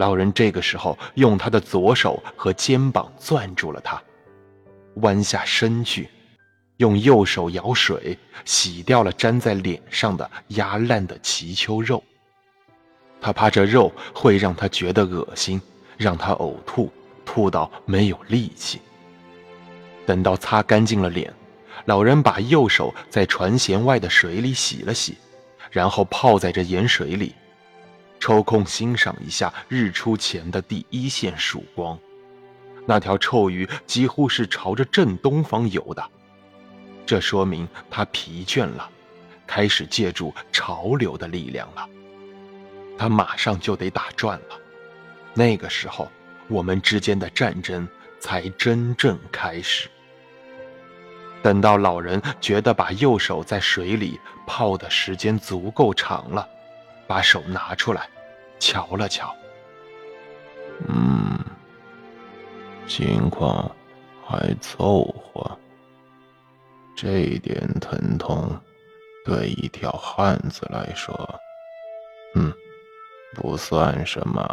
老人这个时候用他的左手和肩膀攥住了他，弯下身去，用右手舀水洗掉了粘在脸上的压烂的脐丘肉。他怕这肉会让他觉得恶心，让他呕吐，吐到没有力气。等到擦干净了脸，老人把右手在船舷外的水里洗了洗，然后泡在这盐水里。抽空欣赏一下日出前的第一线曙光，那条臭鱼几乎是朝着正东方游的，这说明他疲倦了，开始借助潮流的力量了。他马上就得打转了，那个时候我们之间的战争才真正开始。等到老人觉得把右手在水里泡的时间足够长了。把手拿出来，瞧了瞧。嗯，情况还凑合。这点疼痛，对一条汉子来说，嗯，不算什么。